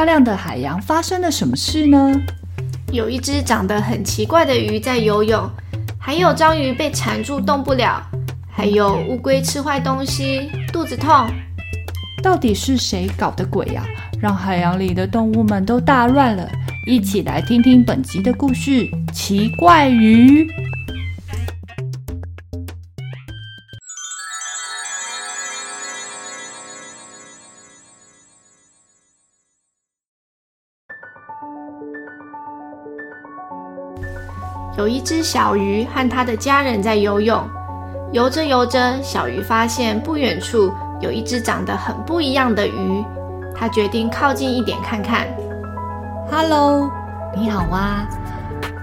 漂亮的海洋发生了什么事呢？有一只长得很奇怪的鱼在游泳，还有章鱼被缠住动不了，还有乌龟吃坏东西，肚子痛。到底是谁搞的鬼呀？让海洋里的动物们都大乱了。一起来听听本集的故事：奇怪鱼。有一只小鱼和它的家人在游泳，游着游着，小鱼发现不远处有一只长得很不一样的鱼，它决定靠近一点看看。Hello，你好啊，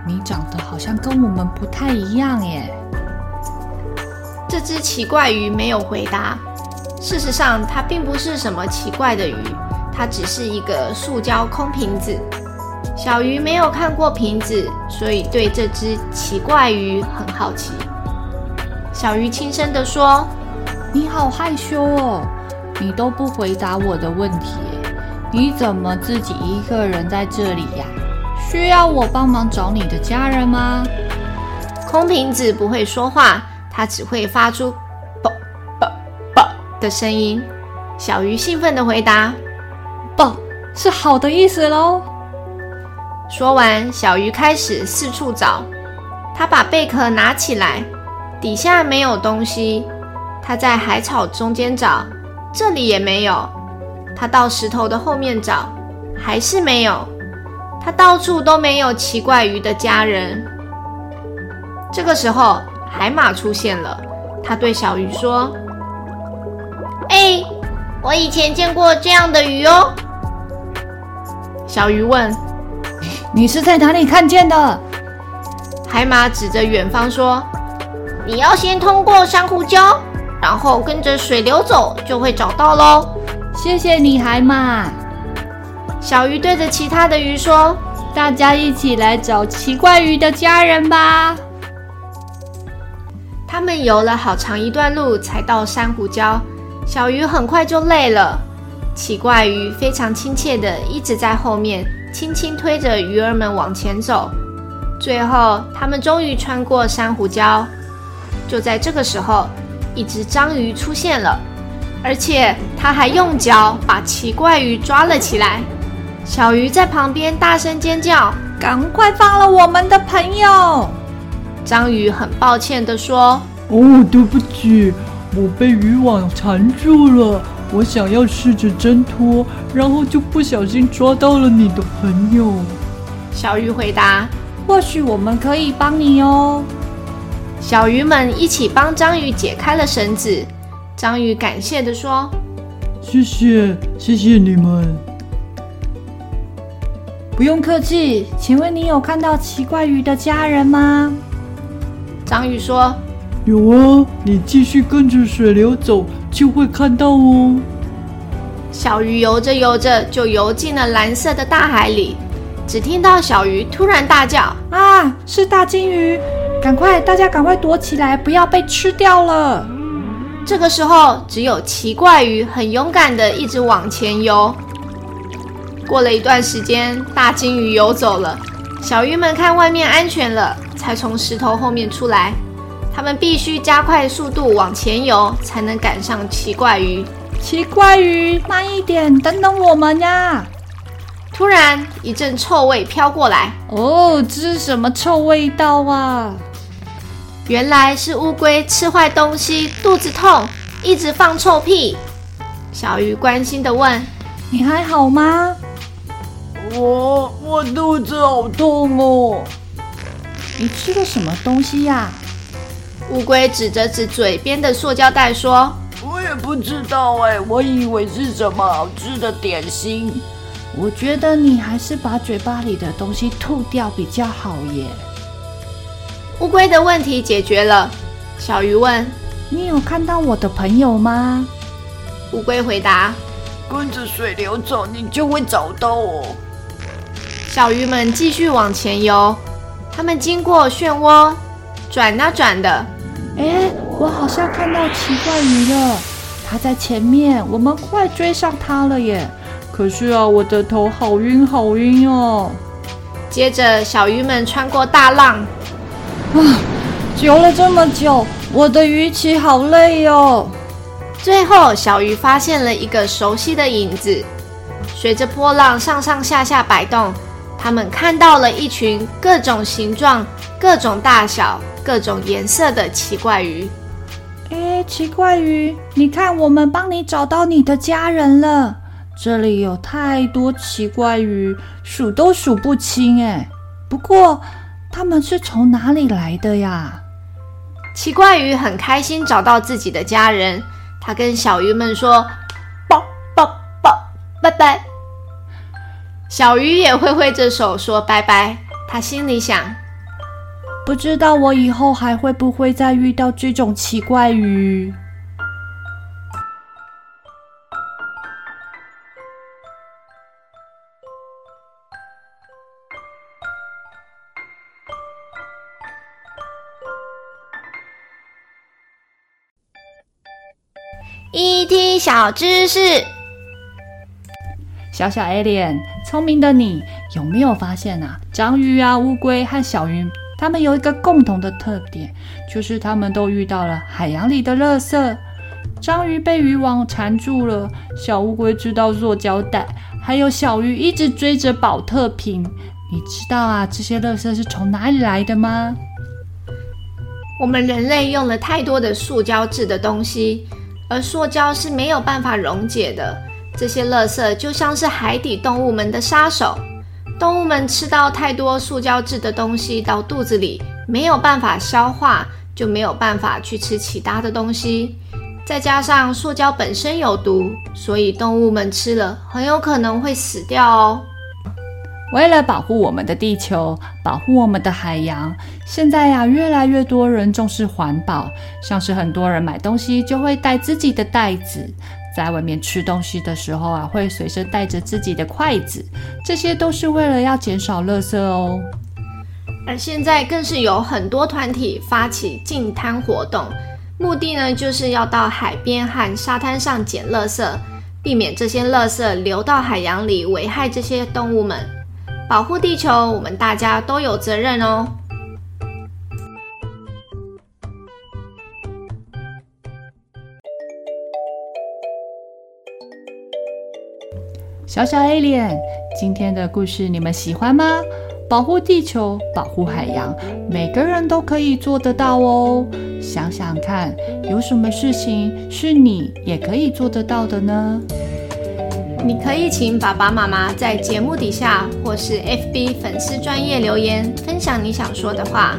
你长得好像跟我们不太一样耶。这只奇怪鱼没有回答。事实上，它并不是什么奇怪的鱼，它只是一个塑胶空瓶子。小鱼没有看过瓶子，所以对这只奇怪鱼很好奇。小鱼轻声地说：“你好害羞哦，你都不回答我的问题。你怎么自己一个人在这里呀？需要我帮忙找你的家人吗？”空瓶子不会说话，它只会发出“啵啵啵”的声音。小鱼兴奋地回答：“啵，是好的意思喽。”说完，小鱼开始四处找。它把贝壳拿起来，底下没有东西。它在海草中间找，这里也没有。它到石头的后面找，还是没有。它到处都没有奇怪鱼的家人。这个时候，海马出现了。它对小鱼说：“哎，我以前见过这样的鱼哦。”小鱼问。你是在哪里看见的？海马指着远方说：“你要先通过珊瑚礁，然后跟着水流走，就会找到喽。”谢谢你，海马。小鱼对着其他的鱼说：“大家一起来找奇怪鱼的家人吧。”他们游了好长一段路才到珊瑚礁，小鱼很快就累了。奇怪鱼非常亲切的一直在后面。轻轻推着鱼儿们往前走，最后他们终于穿过珊瑚礁。就在这个时候，一只章鱼出现了，而且它还用脚把奇怪鱼抓了起来。小鱼在旁边大声尖叫：“赶快放了我们的朋友！”章鱼很抱歉地说：“哦，对不起，我被渔网缠住了。”我想要试着挣脱，然后就不小心抓到了你的朋友。小鱼回答：“或许我们可以帮你哦。”小鱼们一起帮章鱼解开了绳子。章鱼感谢的说：“谢谢，谢谢你们。”不用客气。请问你有看到奇怪鱼的家人吗？章鱼说：“有啊，你继续跟着水流走。”就会看到哦。小鱼游着游着就游进了蓝色的大海里，只听到小鱼突然大叫：“啊，是大金鱼！赶快，大家赶快躲起来，不要被吃掉了！”这个时候，只有奇怪鱼很勇敢的一直往前游。过了一段时间，大金鱼游走了，小鱼们看外面安全了，才从石头后面出来。他们必须加快速度往前游，才能赶上奇怪鱼。奇怪鱼，慢一点，等等我们呀！突然，一阵臭味飘过来。哦，这是什么臭味道啊？原来是乌龟吃坏东西，肚子痛，一直放臭屁。小鱼关心的问：“你还好吗？”我我肚子好痛哦。你吃了什么东西呀？乌龟指着指嘴边的塑胶袋说：“我也不知道哎，我以为是什么好吃的点心。我觉得你还是把嘴巴里的东西吐掉比较好耶。”乌龟的问题解决了。小鱼问：“你有看到我的朋友吗？”乌龟回答：“跟着水流走，你就会找到我。”小鱼们继续往前游，他们经过漩涡，转啊转的。哎，我好像看到奇怪鱼了，它在前面，我们快追上它了耶！可是啊，我的头好晕好晕哦。接着，小鱼们穿过大浪，啊，游了这么久，我的鱼鳍好累哦。最后，小鱼发现了一个熟悉的影子，随着波浪上上下下摆动，他们看到了一群各种形状、各种大小、各种颜色的奇怪鱼。哎，奇怪鱼，你看，我们帮你找到你的家人了。这里有太多奇怪鱼，数都数不清哎。不过，他们是从哪里来的呀？奇怪鱼很开心找到自己的家人。他跟小鱼们说：“抱抱抱，拜拜。”小鱼也挥挥着手说：“拜拜。”他心里想：“不知道我以后还会不会再遇到这种奇怪鱼。”，ET 小知识，小小 Alien，聪明的你有没有发现啊？章鱼啊、乌龟和小鱼，它们有一个共同的特点，就是他们都遇到了海洋里的垃圾。章鱼被渔网缠住了，小乌龟知道塑胶袋，还有小鱼一直追着宝特瓶。你知道啊，这些垃圾是从哪里来的吗？我们人类用了太多的塑胶制的东西。而塑胶是没有办法溶解的，这些垃圾就像是海底动物们的杀手。动物们吃到太多塑胶制的东西到肚子里，没有办法消化，就没有办法去吃其他的东西。再加上塑胶本身有毒，所以动物们吃了很有可能会死掉哦。为了保护我们的地球，保护我们的海洋，现在呀，越来越多人重视环保，像是很多人买东西就会带自己的袋子，在外面吃东西的时候啊，会随身带着自己的筷子，这些都是为了要减少垃圾哦。而现在更是有很多团体发起净滩活动，目的呢，就是要到海边和沙滩上捡垃圾，避免这些垃圾流到海洋里，危害这些动物们。保护地球，我们大家都有责任哦。小小 Alien，今天的故事你们喜欢吗？保护地球，保护海洋，每个人都可以做得到哦。想想看，有什么事情是你也可以做得到的呢？你可以请爸爸妈妈在节目底下或是 FB 粉丝专业留言，分享你想说的话。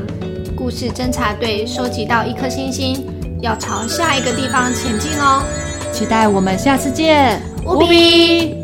故事侦查队收集到一颗星星，要朝下一个地方前进哦。期待我们下次见，乌比。